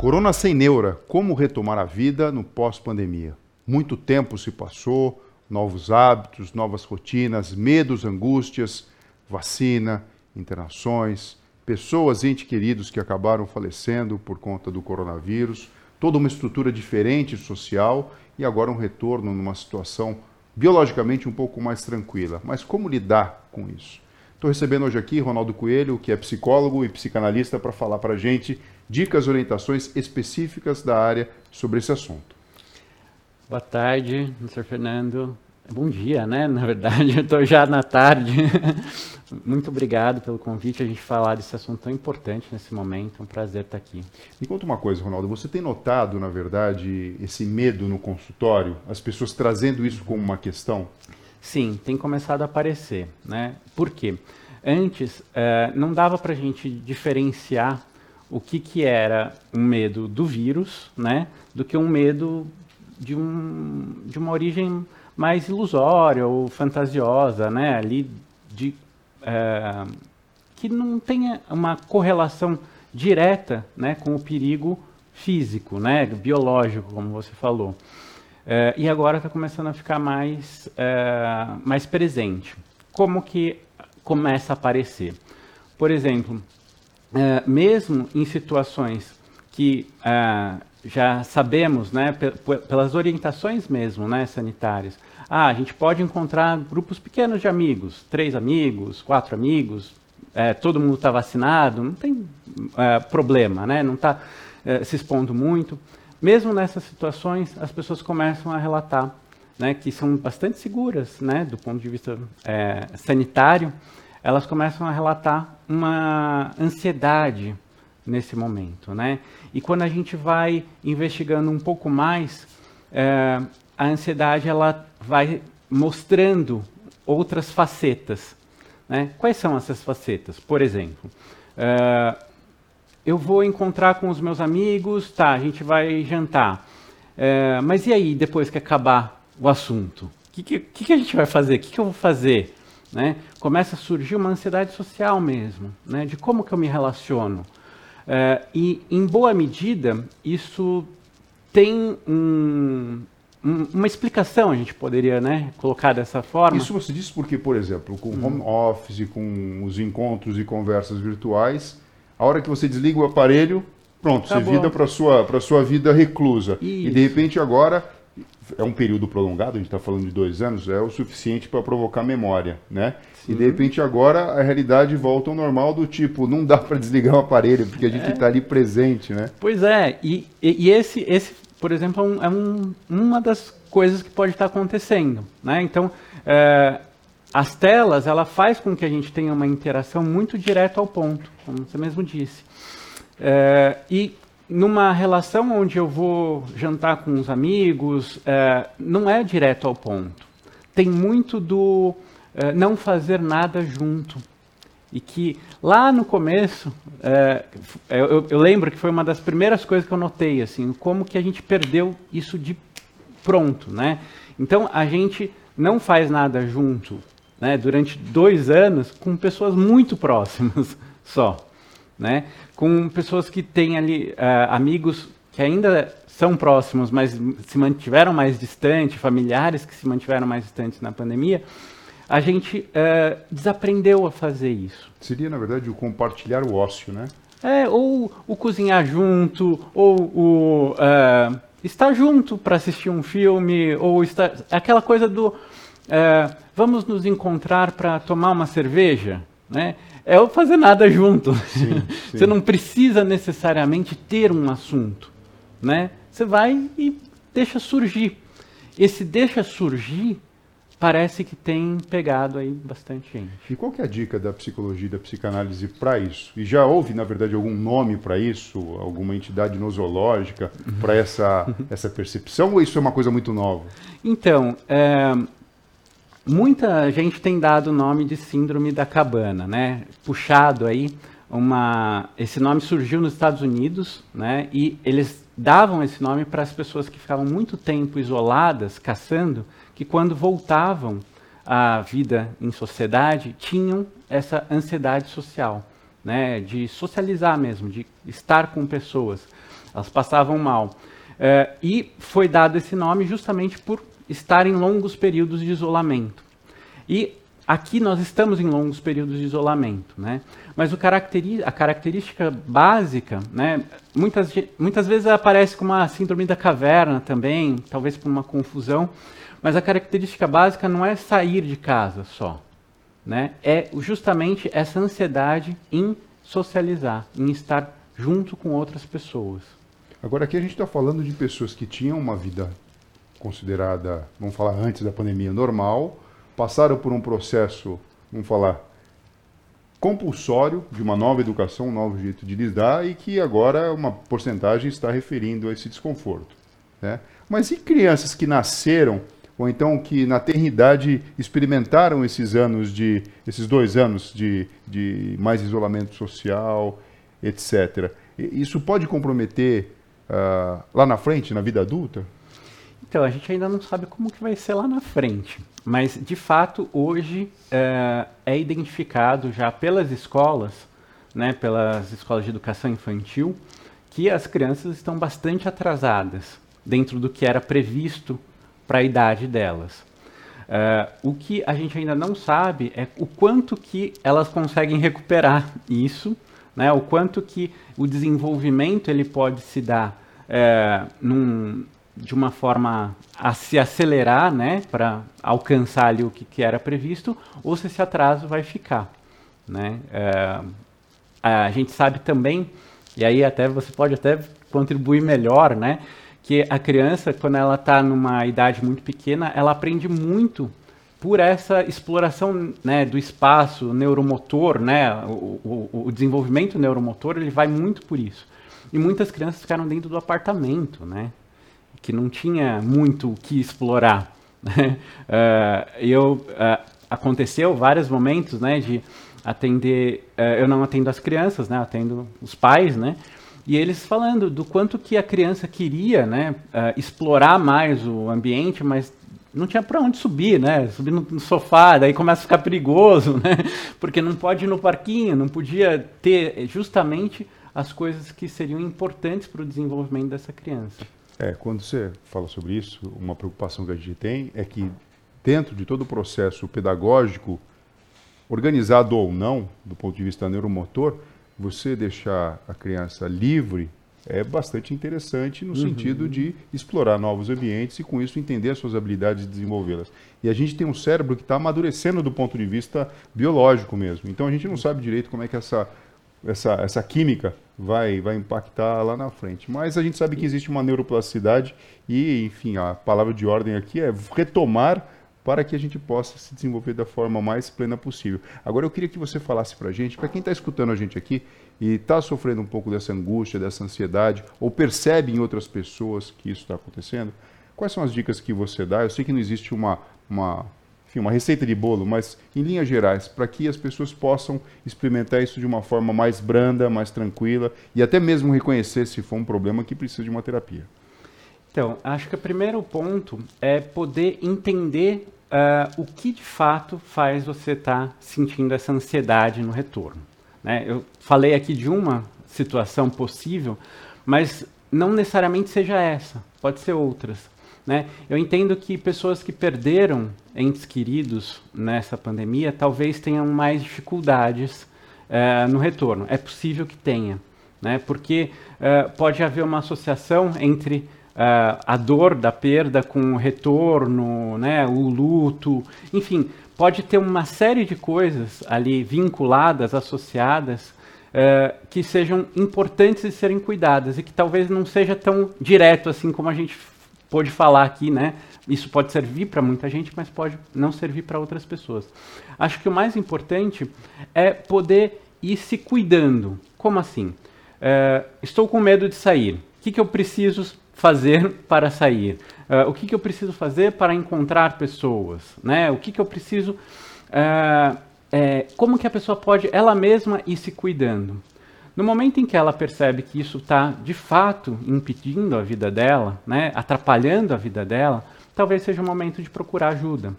Carona sem neura, como retomar a vida no pós-pandemia. Muito tempo se passou, novos hábitos, novas rotinas, medos, angústias, vacina, internações, pessoas, entes queridos que acabaram falecendo por conta do coronavírus, toda uma estrutura diferente social e agora um retorno numa situação biologicamente um pouco mais tranquila. Mas como lidar com isso? Estou recebendo hoje aqui Ronaldo Coelho, que é psicólogo e psicanalista, para falar para a gente dicas e orientações específicas da área sobre esse assunto. Boa tarde, Mr. Fernando. Bom dia, né? Na verdade, eu estou já na tarde. Muito obrigado pelo convite, a gente falar desse assunto tão importante nesse momento. É um prazer estar aqui. Me conta uma coisa, Ronaldo. Você tem notado, na verdade, esse medo no consultório? As pessoas trazendo isso como uma questão? Sim, tem começado a aparecer. Né? Por quê? Antes, eh, não dava para a gente diferenciar o que, que era um medo do vírus, né, do que um medo de, um, de uma origem mais ilusória ou fantasiosa, né, ali de, é, que não tenha uma correlação direta né, com o perigo físico, né, biológico, como você falou. É, e agora está começando a ficar mais, é, mais presente. Como que começa a aparecer? Por exemplo, é, mesmo em situações que já sabemos, né, pelas orientações mesmo, né, sanitárias, ah, a gente pode encontrar grupos pequenos de amigos, três amigos, quatro amigos, todo mundo está vacinado, não tem problema, né, não está se expondo muito. Mesmo nessas situações, as pessoas começam a relatar né, que são bastante seguras, né, do ponto de vista é, sanitário, elas começam a relatar uma ansiedade nesse momento, né? E quando a gente vai investigando um pouco mais, é, a ansiedade ela vai mostrando outras facetas, né? Quais são essas facetas? Por exemplo, é, eu vou encontrar com os meus amigos, tá? A gente vai jantar, é, mas e aí depois que acabar o assunto? O que, que, que, a gente vai fazer? O que, que eu vou fazer? Né? Começa a surgir uma ansiedade social mesmo, né? de como que eu me relaciono. Uh, e, em boa medida, isso tem um, um, uma explicação, a gente poderia né, colocar dessa forma. Isso você disse porque, por exemplo, com hum. home office, com os encontros e conversas virtuais, a hora que você desliga o aparelho, pronto, você vida para sua, sua vida reclusa. Isso. E de repente agora é um período prolongado, a gente está falando de dois anos, é o suficiente para provocar memória, né? Sim. E de repente agora a realidade volta ao normal do tipo, não dá para desligar o aparelho, porque a gente está é. ali presente, né? Pois é, e, e, esse, esse, por exemplo, é, um, é um, uma das coisas que pode estar tá acontecendo, né? Então, é, as telas, ela faz com que a gente tenha uma interação muito direta ao ponto, como você mesmo disse. É, e numa relação onde eu vou jantar com os amigos, é, não é direto ao ponto. Tem muito do é, não fazer nada junto. E que lá no começo, é, eu, eu, lembro que foi uma das primeiras coisas que eu notei, assim, como que a gente perdeu isso de pronto, né? Então a gente não faz nada junto, né? Durante dois anos com pessoas muito próximas só né? com pessoas que têm ali uh, amigos que ainda são próximos, mas se mantiveram mais distantes, familiares que se mantiveram mais distantes na pandemia, a gente uh, desaprendeu a fazer isso. Seria, na verdade, o compartilhar o ócio, né? É, ou o cozinhar junto, ou o uh, estar junto para assistir um filme, ou estar, aquela coisa do uh, vamos nos encontrar para tomar uma cerveja, né? é o fazer nada junto. Sim, sim. Você não precisa necessariamente ter um assunto, né? Você vai e deixa surgir. Esse deixa surgir parece que tem pegado aí bastante gente. E qual que é a dica da psicologia, da psicanálise para isso? E já houve, na verdade, algum nome para isso? Alguma entidade nosológica para essa, essa percepção? Ou isso é uma coisa muito nova? Então, é, Muita gente tem dado o nome de síndrome da cabana, né? Puxado aí uma esse nome surgiu nos Estados Unidos, né? E eles davam esse nome para as pessoas que ficavam muito tempo isoladas, caçando, que quando voltavam à vida em sociedade, tinham essa ansiedade social, né? De socializar mesmo, de estar com pessoas. elas passavam mal. Uh, e foi dado esse nome justamente por estar em longos períodos de isolamento. E aqui nós estamos em longos períodos de isolamento, né? Mas caracteri a característica básica, né, muitas, muitas vezes aparece como a síndrome da caverna também, talvez por uma confusão, mas a característica básica não é sair de casa só, né? É justamente essa ansiedade em socializar, em estar junto com outras pessoas. Agora aqui a gente está falando de pessoas que tinham uma vida considerada, vamos falar antes da pandemia, normal, passaram por um processo, vamos falar, compulsório de uma nova educação, um novo jeito de lidar e que agora uma porcentagem está referindo a esse desconforto. Né? Mas e crianças que nasceram ou então que na tenridade experimentaram esses anos de esses dois anos de, de mais isolamento social, etc. Isso pode comprometer uh, lá na frente, na vida adulta? Então, a gente ainda não sabe como que vai ser lá na frente. Mas, de fato, hoje é, é identificado já pelas escolas, né, pelas escolas de educação infantil, que as crianças estão bastante atrasadas dentro do que era previsto para a idade delas. Uh, o que a gente ainda não sabe é o quanto que elas conseguem recuperar isso, né, o quanto que o desenvolvimento ele pode se dar uh, num, de uma forma a se acelerar, né, para alcançar ali o que, que, era previsto, ou se esse atraso vai ficar, né? É, a gente sabe também, e aí até você pode até contribuir melhor, né, que a criança quando ela está numa idade muito pequena, ela aprende muito por essa exploração né, do espaço neuromotor, né, o, o, o desenvolvimento neuromotor ele vai muito por isso. E muitas crianças ficaram dentro do apartamento, né? Que não tinha muito o que explorar. Uh, eu uh, aconteceu vários momentos, né, de atender. Uh, eu não atendo as crianças, né, atendo os pais, né, e eles falando do quanto que a criança queria, né, explorar mais o ambiente, mas não tinha para onde subir, né? Subir no, no, sofá, daí começa a ficar perigoso, né? Porque não pode ir no parquinho, não podia ter justamente as coisas que seriam importantes para o desenvolvimento dessa criança. É, quando você fala sobre isso, uma preocupação que a gente tem é que dentro de todo o processo pedagógico, organizado ou não, do ponto de vista neuromotor, você deixar a criança livre é bastante interessante no uhum. sentido de explorar novos ambientes e com isso entender as suas habilidades e desenvolvê-las. E a gente tem um cérebro que está amadurecendo do ponto de vista biológico mesmo. Então a gente não sabe direito como é que essa essa, essa química vai, vai impactar lá na frente. Mas a gente sabe que existe uma neuroplasticidade e, enfim, a palavra de ordem aqui é retomar para que a gente possa se desenvolver da forma mais plena possível. Agora eu queria que você falasse para a gente, para quem está escutando a gente aqui e está sofrendo um pouco dessa angústia, dessa ansiedade, ou percebe em outras pessoas que isso está acontecendo, quais são as dicas que você dá? Eu sei que não existe uma, uma enfim, uma receita de bolo, mas em linhas gerais, para que as pessoas possam experimentar isso de uma forma mais branda, mais tranquila e até mesmo reconhecer se for um problema que precisa de uma terapia. Então, acho que o primeiro ponto é poder entender uh, o que de fato faz você estar tá sentindo essa ansiedade no retorno. Né? Eu falei aqui de uma situação possível, mas não necessariamente seja essa, pode ser outras. Né? Eu entendo que pessoas que perderam entes queridos nessa pandemia talvez tenham mais dificuldades uh, no retorno. É possível que tenha, né? porque uh, pode haver uma associação entre uh, a dor da perda com o retorno, né? o luto, enfim, pode ter uma série de coisas ali vinculadas, associadas, que sejam importantes de serem cuidadas e que talvez não seja tão direto assim como a gente pôde falar aqui, né? Isso pode servir para muita gente, mas pode não servir para outras pessoas. Acho que o mais importante é poder ir se cuidando. Como assim? É, estou com medo de sair. O que, que eu preciso fazer para sair? É, o que, que eu preciso fazer para encontrar pessoas? Né? O que, que eu preciso. É, é como que a pessoa pode ela mesma ir se cuidando? No momento em que ela percebe que isso está de fato impedindo a vida dela, né, atrapalhando a vida dela, talvez seja o momento de procurar ajuda,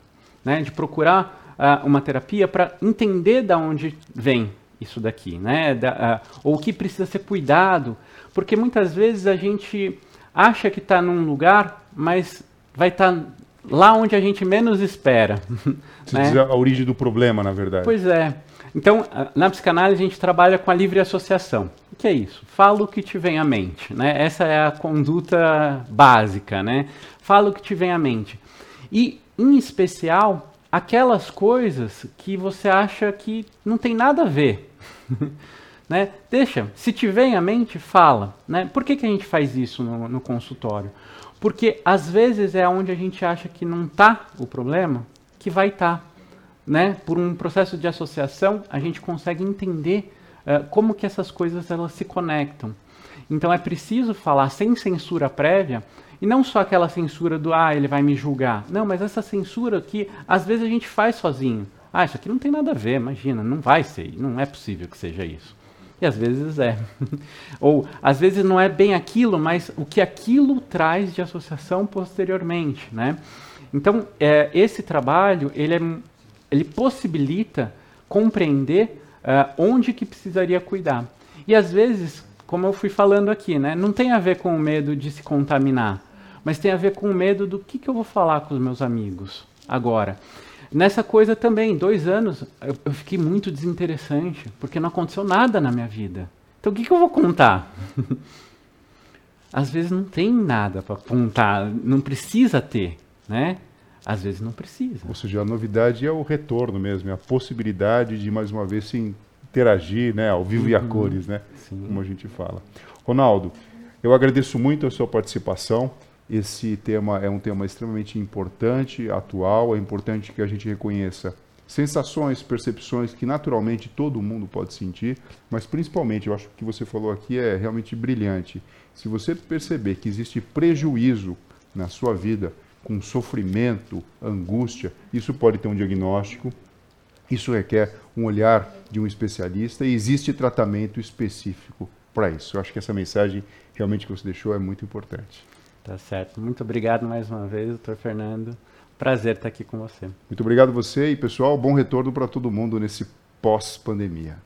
né, de procurar uh, uma terapia para entender da onde vem isso daqui, né? Da, uh, ou o que precisa ser cuidado, porque muitas vezes a gente acha que está num lugar, mas vai estar tá lá onde a gente menos espera. Você né? diz a origem do problema, na verdade. Pois é. Então, na psicanálise a gente trabalha com a livre associação. O que é isso? Fala o que te vem à mente, né? Essa é a conduta básica, né? Fala o que te vem à mente. E, em especial, aquelas coisas que você acha que não tem nada a ver. né? Deixa, se te vem à mente, fala. Né? Por que, que a gente faz isso no, no consultório? Porque às vezes é onde a gente acha que não está o problema, que vai estar. Tá, né? Por um processo de associação, a gente consegue entender uh, como que essas coisas elas se conectam. Então é preciso falar sem censura prévia e não só aquela censura do ah, ele vai me julgar. Não, mas essa censura que às vezes a gente faz sozinho. Ah, isso aqui não tem nada a ver, imagina, não vai ser, não é possível que seja isso. E às vezes é. Ou às vezes não é bem aquilo, mas o que aquilo traz de associação posteriormente, né? Então, é, esse trabalho, ele, é, ele possibilita compreender uh, onde que precisaria cuidar. E às vezes, como eu fui falando aqui, né, não tem a ver com o medo de se contaminar, mas tem a ver com o medo do que, que eu vou falar com os meus amigos agora. Nessa coisa também, dois anos, eu, eu fiquei muito desinteressante, porque não aconteceu nada na minha vida. Então o que, que eu vou contar? Às vezes não tem nada para contar, não precisa ter, né? Às vezes não precisa. Ou seja, a novidade é o retorno mesmo, é a possibilidade de mais uma vez se interagir, né, ao vivo uhum. e a uhum. cores, né, Sim. como a gente fala. Ronaldo, eu agradeço muito a sua participação. Esse tema é um tema extremamente importante, atual. É importante que a gente reconheça sensações, percepções que naturalmente todo mundo pode sentir, mas principalmente, eu acho que o que você falou aqui é realmente brilhante. Se você perceber que existe prejuízo na sua vida, com sofrimento, angústia, isso pode ter um diagnóstico, isso requer um olhar de um especialista e existe tratamento específico para isso. Eu acho que essa mensagem realmente que você deixou é muito importante. Tá certo. Muito obrigado mais uma vez, doutor Fernando. Prazer estar aqui com você. Muito obrigado você e, pessoal, bom retorno para todo mundo nesse pós-pandemia.